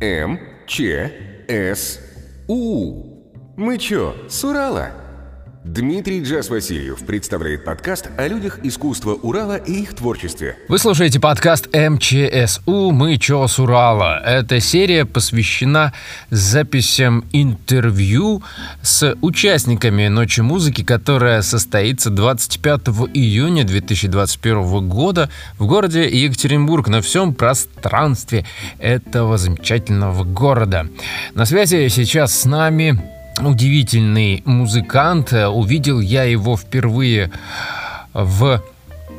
М, Ч, С, У. Мы чё, с Урала? Дмитрий Джаз Васильев представляет подкаст о людях искусства Урала и их творчестве. Вы слушаете подкаст МЧСУ «Мы чё с Урала». Эта серия посвящена записям интервью с участниками Ночи музыки, которая состоится 25 июня 2021 года в городе Екатеринбург на всем пространстве этого замечательного города. На связи сейчас с нами удивительный музыкант. Увидел я его впервые в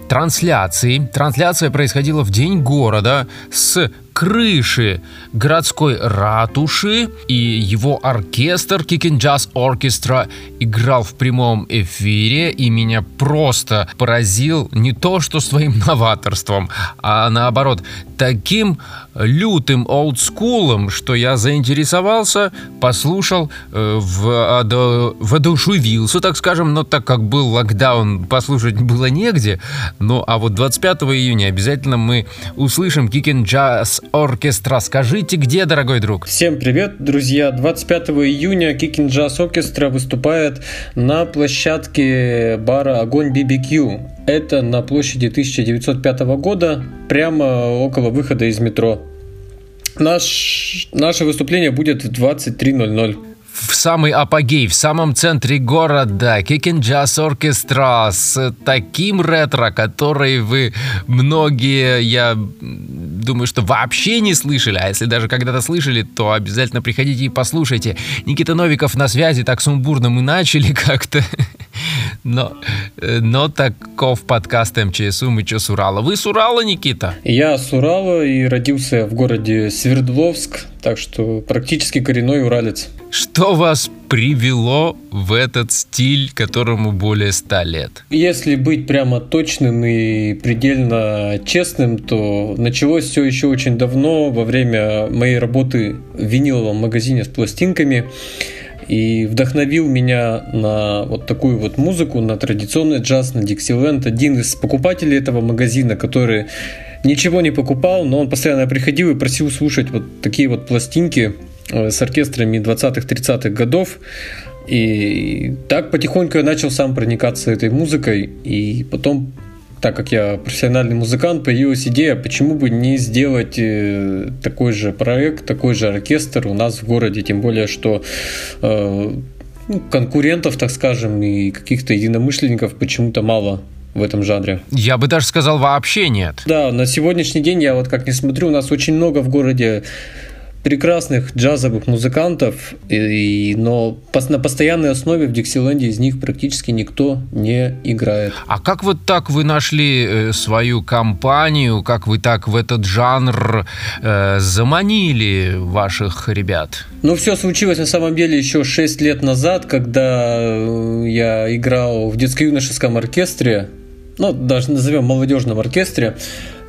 трансляции. Трансляция происходила в День города с крыши городской ратуши, и его оркестр Kicking Jazz Orchestra играл в прямом эфире, и меня просто поразил не то, что своим новаторством, а наоборот, таким лютым олдскулом, что я заинтересовался, послушал, э, в, воодушевился, так скажем, но так как был локдаун, послушать было негде. Ну, а вот 25 июня обязательно мы услышим Kicking Jazz Оркестра. Скажите, где, дорогой друг? Всем привет, друзья. 25 июня Kicking Jazz Orchestra выступает на площадке бара Огонь BBQ. Это на площади 1905 года, прямо около выхода из метро. Наш, наше выступление будет в 23.00 в самый апогей, в самом центре города, Kicking Jazz Orchestra с таким ретро, который вы многие, я думаю, что вообще не слышали, а если даже когда-то слышали, то обязательно приходите и послушайте. Никита Новиков на связи, так сумбурно мы начали как-то. Но, но таков подкаст МЧСУ «Мы чё с Урала». Вы с Урала, Никита? Я с Урала и родился в городе Свердловск, так что практически коренной уралец. Что вас привело в этот стиль, которому более ста лет? Если быть прямо точным и предельно честным, то началось все еще очень давно, во время моей работы в виниловом магазине с пластинками и вдохновил меня на вот такую вот музыку, на традиционный джаз, на Dixieland. Один из покупателей этого магазина, который ничего не покупал, но он постоянно приходил и просил слушать вот такие вот пластинки э, с оркестрами 20-30-х годов. И так потихоньку я начал сам проникаться этой музыкой, и потом так как я профессиональный музыкант, появилась идея, почему бы не сделать э, такой же проект, такой же оркестр у нас в городе, тем более, что э, ну, конкурентов, так скажем, и каких-то единомышленников почему-то мало в этом жанре. Я бы даже сказал, вообще нет. Да, на сегодняшний день я вот как не смотрю, у нас очень много в городе прекрасных джазовых музыкантов, и, но на постоянной основе в Диксиленде из них практически никто не играет. А как вот так вы нашли э, свою компанию, как вы так в этот жанр э, заманили ваших ребят? Ну, все случилось на самом деле еще 6 лет назад, когда э, я играл в детско-юношеском оркестре, ну, даже назовем молодежном оркестре,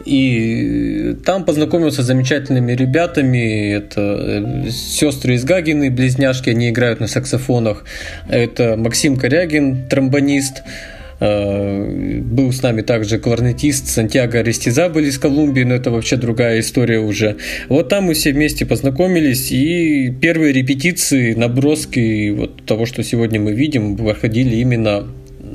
и там познакомился с замечательными ребятами. Это э, сестры из Гагины, близняшки, они играют на саксофонах. Это Максим Корягин, тромбонист. Э, был с нами также кларнетист Сантьяго Арестизабель из Колумбии, но это вообще другая история уже. Вот там мы все вместе познакомились, и первые репетиции, наброски вот того, что сегодня мы видим, выходили именно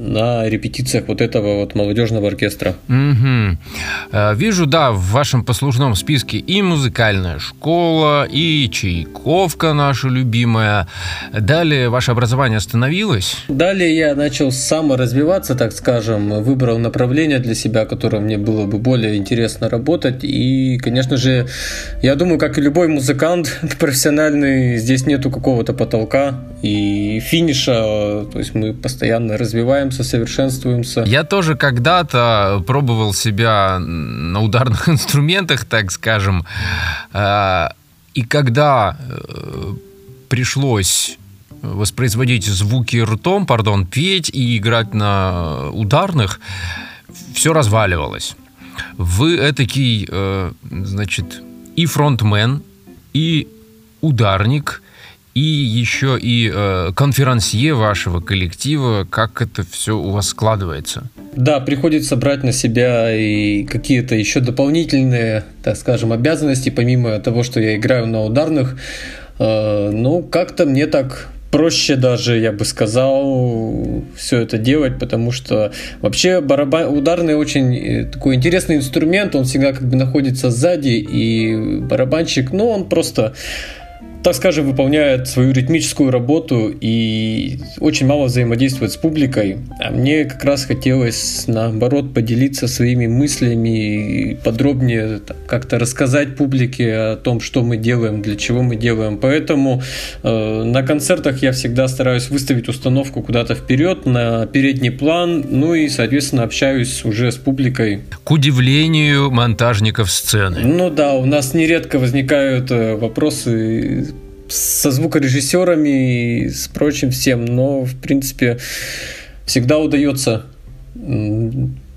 на репетициях вот этого вот молодежного оркестра. Угу. Вижу, да, в вашем послужном списке и музыкальная школа, и Чайковка наша любимая. Далее ваше образование остановилось? Далее я начал саморазвиваться, так скажем, выбрал направление для себя, которое мне было бы более интересно работать. И, конечно же, я думаю, как и любой музыкант профессиональный, здесь нету какого-то потолка и финиша. То есть мы постоянно развиваемся совершенствуемся. Я тоже когда-то пробовал себя на ударных инструментах, так скажем. Э, и когда э, пришлось воспроизводить звуки ртом, пардон, петь и играть на ударных, все разваливалось. Вы этакий, э, значит, и фронтмен, и ударник, и еще и э, конферансье вашего коллектива. Как это все у вас складывается? Да, приходится брать на себя и какие-то еще дополнительные, так скажем, обязанности, помимо того, что я играю на ударных. Э, ну, как-то мне так проще даже, я бы сказал, все это делать, потому что вообще барабан, ударный очень э, такой интересный инструмент, он всегда как бы находится сзади, и барабанщик, ну, он просто так скажем, выполняет свою ритмическую работу и очень мало взаимодействует с публикой. А мне как раз хотелось, наоборот, поделиться своими мыслями и подробнее как-то рассказать публике о том, что мы делаем, для чего мы делаем. Поэтому э, на концертах я всегда стараюсь выставить установку куда-то вперед, на передний план, ну и, соответственно, общаюсь уже с публикой. К удивлению монтажников сцены. Ну да, у нас нередко возникают э, вопросы со звукорежиссерами и с прочим всем, но, в принципе, всегда удается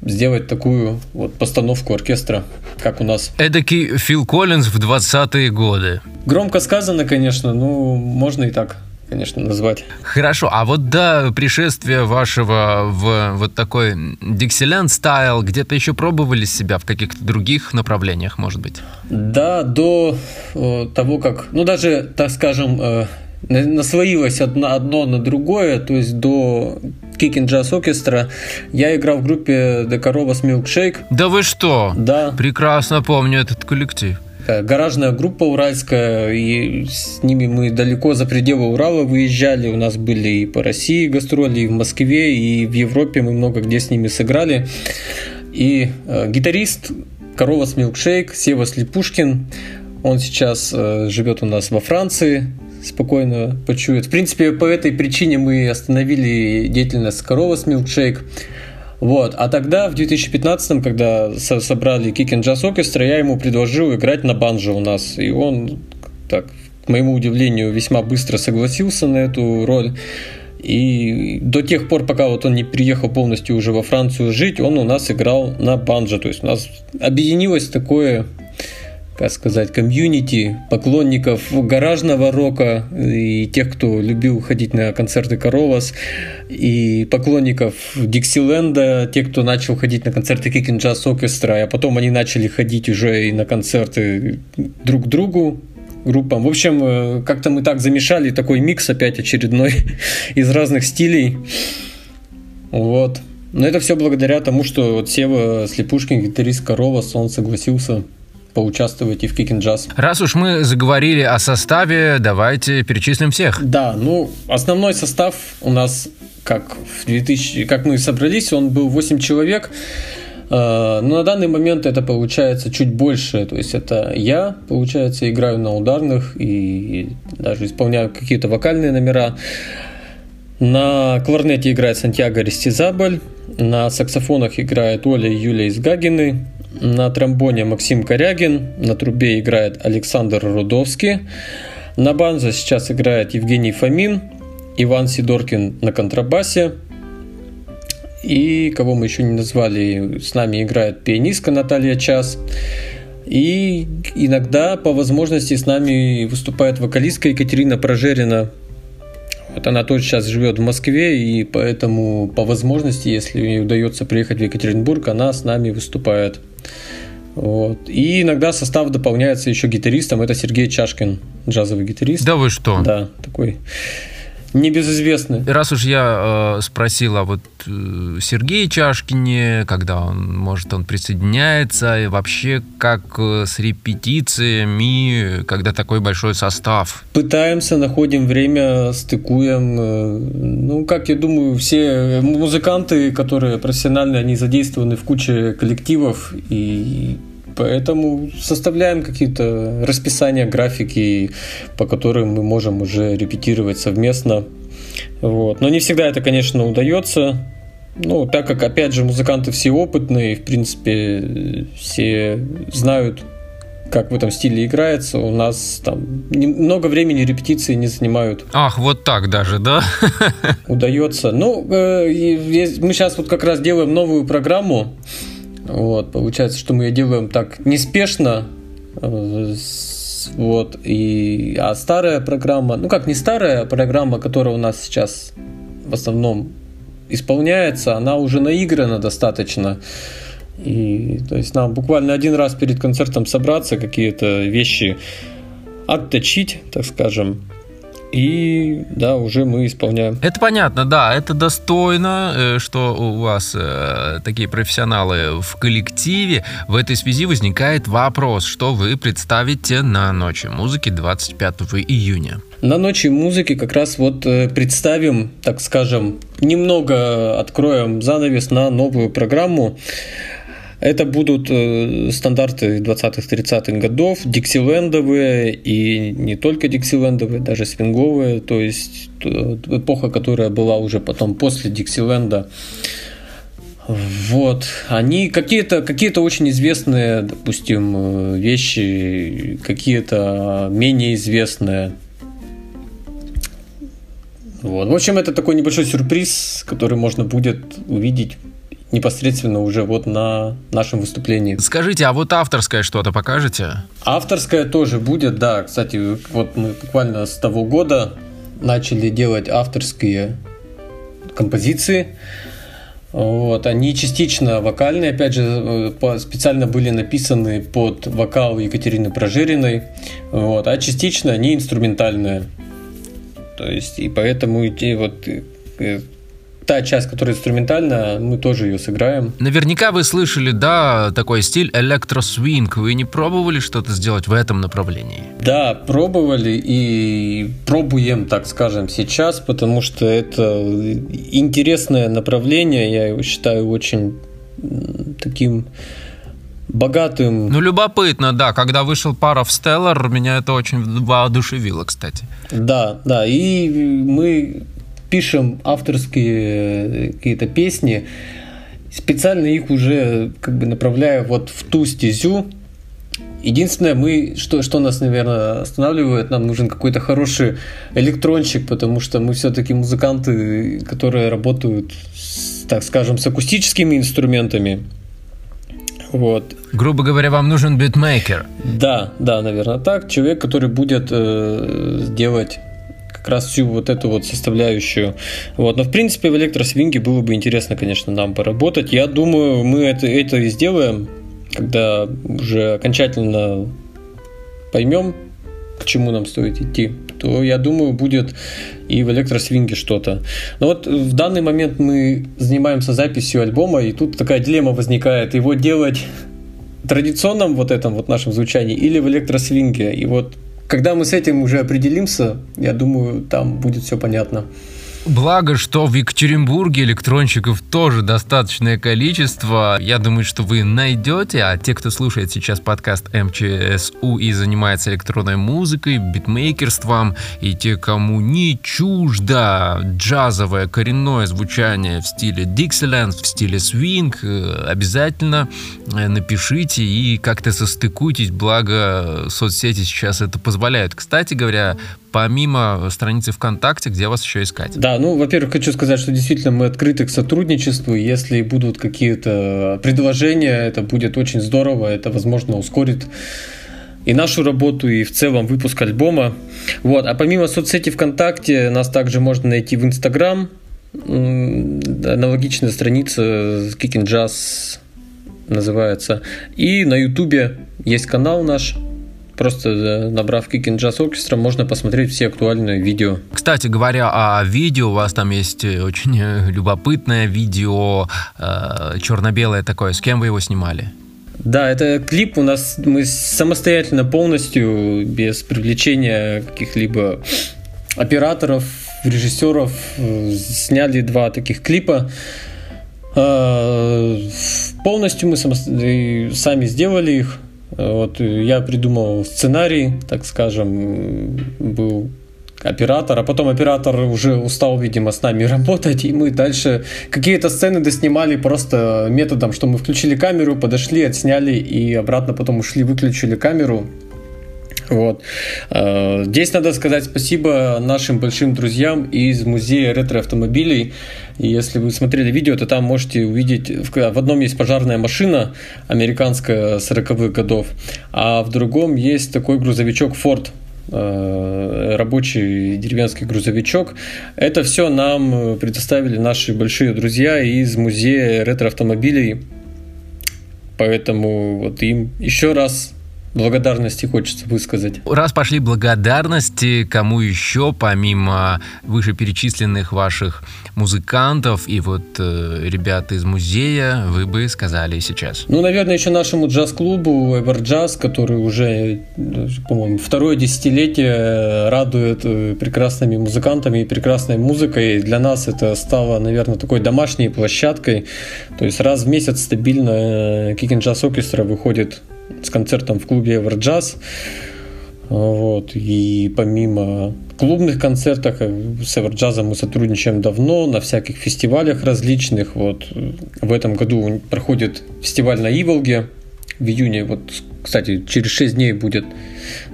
сделать такую вот постановку оркестра, как у нас. Эдакий Фил Коллинз в 20-е годы. Громко сказано, конечно, ну, можно и так конечно, назвать. Хорошо, а вот до пришествия вашего в вот такой Dixieland стайл, где-то еще пробовали себя в каких-то других направлениях, может быть? Да, до э, того, как, ну даже, так скажем, э, наслоилось одно, одно на другое, то есть до Kicking Jazz Orchestra я играл в группе The Коровас Milkshake. Да вы что? Да. Прекрасно помню этот коллектив гаражная группа уральская, и с ними мы далеко за пределы Урала выезжали. У нас были и по России гастроли, и в Москве, и в Европе мы много где с ними сыграли. И э, гитарист Корова с Милкшейк, Сева Слепушкин, он сейчас э, живет у нас во Франции, спокойно почует. В принципе, по этой причине мы остановили деятельность Корова с Милкшейк. Вот. А тогда, в 2015, когда со собрали Kicking Jazz Orchestra, я ему предложил играть на банджо у нас. И он, так, к моему удивлению, весьма быстро согласился на эту роль. И до тех пор, пока вот он не приехал полностью уже во Францию жить, он у нас играл на банджо. То есть у нас объединилось такое как сказать, комьюнити поклонников гаражного рока и тех, кто любил ходить на концерты Коровас, и поклонников Диксиленда, те, кто начал ходить на концерты Kicking Jazz Orchestra, а потом они начали ходить уже и на концерты друг другу, группам. В общем, э, как-то мы так замешали такой микс опять очередной из разных стилей. Вот. Но это все благодаря тому, что вот Сева Слепушкин, гитарист Корова, он согласился поучаствовать и в Kicking Jazz. Раз уж мы заговорили о составе, давайте перечислим всех. Да, ну, основной состав у нас, как в 2000, как мы собрались, он был 8 человек. Э, но на данный момент это получается чуть больше. То есть это я, получается, играю на ударных и даже исполняю какие-то вокальные номера. На кларнете играет Сантьяго Рестизабль, на саксофонах играет Оля и Юлия Изгагины, на тромбоне Максим Корягин, на трубе играет Александр Рудовский, на банзо сейчас играет Евгений Фомин, Иван Сидоркин на контрабасе, и кого мы еще не назвали, с нами играет пианистка Наталья Час. И иногда по возможности с нами выступает вокалистка Екатерина Прожерина. Вот она тоже сейчас живет в Москве, и поэтому по возможности, если ей удается приехать в Екатеринбург, она с нами выступает. Вот. И иногда состав дополняется еще гитаристом. Это Сергей Чашкин, джазовый гитарист. Да вы что? Да, такой небезызвестный. Раз уж я э, спросил о вот э, Сергее Чашкине, когда он, может, он присоединяется, и вообще как э, с репетициями, когда такой большой состав? Пытаемся, находим время, стыкуем. Э, ну, как я думаю, все музыканты, которые профессиональные, они задействованы в куче коллективов, и Поэтому составляем какие-то расписания, графики, по которым мы можем уже репетировать совместно. Вот. Но не всегда это, конечно, удается. Ну, так как, опять же, музыканты все опытные, в принципе, все знают, как в этом стиле играется. У нас там много времени репетиции не занимают. Ах, вот так даже, да? Удается. Ну, э, мы сейчас вот как раз делаем новую программу. Вот, получается, что мы ее делаем так неспешно, э. Вот. И, а старая программа, ну как не старая программа, которая у нас сейчас в основном исполняется, она уже наиграна достаточно. И то есть нам буквально один раз перед концертом собраться, какие-то вещи отточить, так скажем, и да, уже мы исполняем. Это понятно, да, это достойно, э, что у вас э, такие профессионалы в коллективе. В этой связи возникает вопрос, что вы представите на Ночи музыки 25 июня. На Ночи музыки как раз вот э, представим, так скажем, немного откроем занавес на новую программу. Это будут э, стандарты 20-30-х годов, диксилендовые и не только диксилендовые, даже свинговые, то есть э, эпоха, которая была уже потом после диксиленда. Вот, они какие-то какие очень известные, допустим, э, вещи, какие-то менее известные. Вот. В общем, это такой небольшой сюрприз, который можно будет увидеть непосредственно уже вот на нашем выступлении. Скажите, а вот авторское что-то покажете? Авторское тоже будет, да. Кстати, вот мы буквально с того года начали делать авторские композиции. Вот, они частично вокальные, опять же, э, специально были написаны под вокал Екатерины Прожириной, вот, а частично они инструментальные. То есть, и поэтому и вот э, та часть, которая инструментальная, мы тоже ее сыграем. Наверняка вы слышали, да, такой стиль электросвинг. Вы не пробовали что-то сделать в этом направлении? Да, пробовали и пробуем, так скажем, сейчас, потому что это интересное направление, я его считаю очень таким богатым. Ну, любопытно, да. Когда вышел пара в Stellar, меня это очень воодушевило, кстати. Да, да. И мы пишем авторские э, какие-то песни, специально их уже как бы направляя вот в ту стезю. Единственное, мы, что, что нас, наверное, останавливает, нам нужен какой-то хороший электрончик, потому что мы все-таки музыканты, которые работают, с, так скажем, с акустическими инструментами. Вот. Грубо говоря, вам нужен битмейкер. Да, да, наверное, так. Человек, который будет э, делать как раз всю вот эту вот составляющую. Вот. Но в принципе в электросвинге было бы интересно, конечно, нам поработать. Я думаю, мы это, это и сделаем, когда уже окончательно поймем, к чему нам стоит идти, то я думаю, будет и в электросвинге что-то. Но вот в данный момент мы занимаемся записью альбома, и тут такая дилемма возникает, его делать традиционном вот этом вот нашем звучании или в электросвинге. И вот когда мы с этим уже определимся, я думаю, там будет все понятно. Благо, что в Екатеринбурге электронщиков тоже достаточное количество. Я думаю, что вы найдете, а те, кто слушает сейчас подкаст МЧСУ и занимается электронной музыкой, битмейкерством, и те, кому не чуждо джазовое коренное звучание в стиле Dixieland, в стиле свинг, э, обязательно э, напишите и как-то состыкуйтесь, благо соцсети сейчас это позволяют. Кстати говоря, помимо страницы ВКонтакте, где вас еще искать? Да, ну, во-первых, хочу сказать, что действительно мы открыты к сотрудничеству. Если будут какие-то предложения, это будет очень здорово, это, возможно, ускорит и нашу работу, и в целом выпуск альбома. Вот. А помимо соцсети ВКонтакте, нас также можно найти в Инстаграм. Аналогичная страница Kicking Jazz называется. И на Ютубе есть канал наш Просто э, набрав Kicking Jazz Orchestra можно посмотреть все актуальные видео. Кстати говоря о видео, у вас там есть э, очень э, любопытное видео, э, черно-белое такое. С кем вы его снимали? Да, это клип у нас, мы самостоятельно полностью, без привлечения каких-либо операторов, режиссеров, сняли два таких клипа. Полностью мы сами сделали их. Вот я придумал сценарий, так скажем, был оператор, а потом оператор уже устал, видимо, с нами работать, и мы дальше какие-то сцены доснимали просто методом, что мы включили камеру, подошли, отсняли и обратно потом ушли, выключили камеру. Вот. Э, здесь надо сказать спасибо нашим большим друзьям из музея ретро-автомобилей. Если вы смотрели видео, то там можете увидеть, в одном есть пожарная машина американская 40-х годов, а в другом есть такой грузовичок Ford э, рабочий деревенский грузовичок. Это все нам предоставили наши большие друзья из музея ретро-автомобилей. Поэтому вот им еще раз благодарности хочется высказать. Раз пошли благодарности, кому еще, помимо вышеперечисленных ваших музыкантов и вот э, ребят из музея, вы бы сказали сейчас? Ну, наверное, еще нашему джаз-клубу Everjazz, который уже, по-моему, второе десятилетие радует э, прекрасными музыкантами и прекрасной музыкой. Для нас это стало, наверное, такой домашней площадкой. То есть раз в месяц стабильно Kicking Jazz Orchestra выходит с концертом в клубе Everjazz. Вот. И помимо клубных концертов с Everjazz мы сотрудничаем давно на всяких фестивалях различных. Вот. В этом году проходит фестиваль на Иволге в июне. Вот, кстати, через 6 дней будет.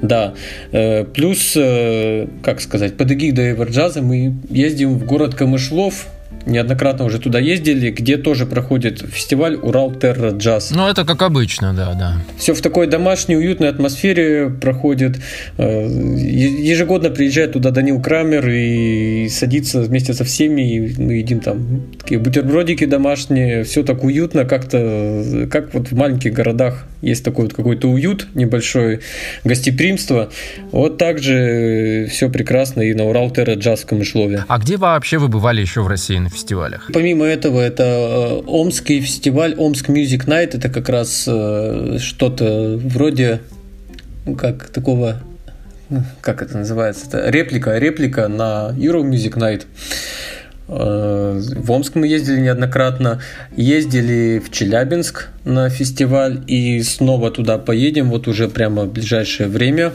Да. Э, плюс, э, как сказать, под эгидой Everjazz мы ездим в город Камышлов неоднократно уже туда ездили, где тоже проходит фестиваль Урал Терра Джаз. Ну, это как обычно, да, да. Все в такой домашней, уютной атмосфере проходит. Э, ежегодно приезжает туда Данил Крамер и садится вместе со всеми, и мы едим там такие бутербродики домашние, все так уютно, как-то, как вот в маленьких городах есть такой вот какой-то уют небольшой, гостеприимство. Вот так же все прекрасно и на Урал Терра Джаз в Камышлове. А где вообще вы бывали еще в России на фестивалях? Помимо этого, это э, Омский фестиваль, Омск Music Night, это как раз э, что-то вроде ну, как такого как это называется, это реплика, реплика на Euro Music Night. Э, в Омск мы ездили неоднократно, ездили в Челябинск на фестиваль и снова туда поедем, вот уже прямо в ближайшее время.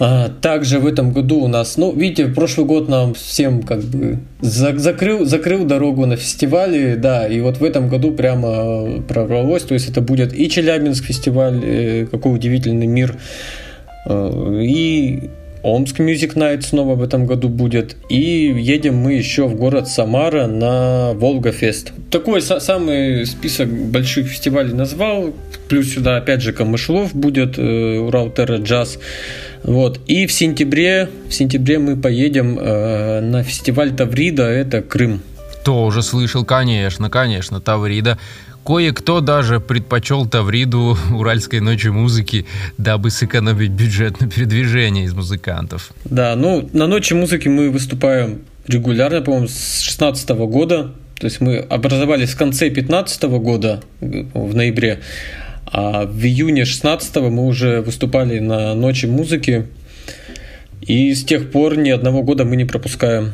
А, также в этом году у нас, ну, видите, прошлый год нам всем как бы закрыл, закрыл дорогу на фестивале, да, и вот в этом году прямо прорвалось, то есть это будет и Челябинск фестиваль, э, какой удивительный мир, э, и Омск Music Night снова в этом году будет. И едем мы еще в город Самара на Волга Фест. Такой самый список больших фестивалей назвал. Плюс сюда опять же Камышлов будет, э, Урал Терра Джаз. Вот. И в сентябре, в сентябре мы поедем э, на фестиваль Таврида, это Крым. Тоже слышал, конечно, конечно, Таврида Кое-кто даже предпочел Тавриду уральской ночи музыки, дабы сэкономить бюджет на передвижение из музыкантов. Да, ну, на ночи музыки мы выступаем регулярно, по-моему, с 16 года. То есть мы образовались в конце 15 года, в ноябре, а в июне 16 мы уже выступали на ночи музыки. И с тех пор ни одного года мы не пропускаем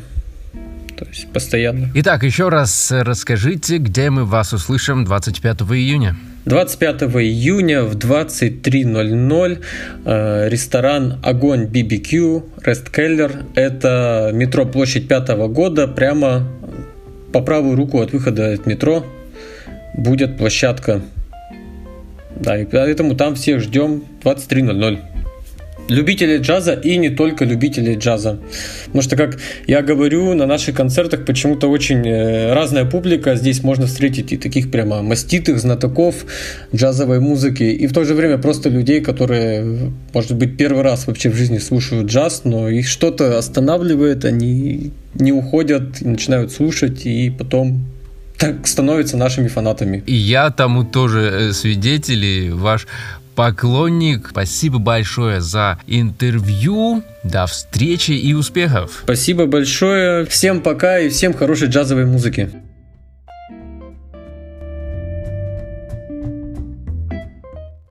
то есть постоянно. Итак, еще раз расскажите, где мы вас услышим 25 июня. 25 июня в 23.00 э, ресторан «Огонь BBQ» Рест Келлер. Это метро Площадь Пятого года, прямо по правую руку от выхода от метро будет площадка. Да, и поэтому там всех ждем 23.00 любителей джаза и не только любителей джаза. Потому что, как я говорю, на наших концертах почему-то очень э, разная публика. Здесь можно встретить и таких прямо маститых знатоков джазовой музыки, и в то же время просто людей, которые, может быть, первый раз вообще в жизни слушают джаз, но их что-то останавливает, они не уходят, начинают слушать, и потом так становятся нашими фанатами. И я тому тоже э, свидетель, и ваш поклонник. Спасибо большое за интервью. До встречи и успехов. Спасибо большое. Всем пока и всем хорошей джазовой музыки.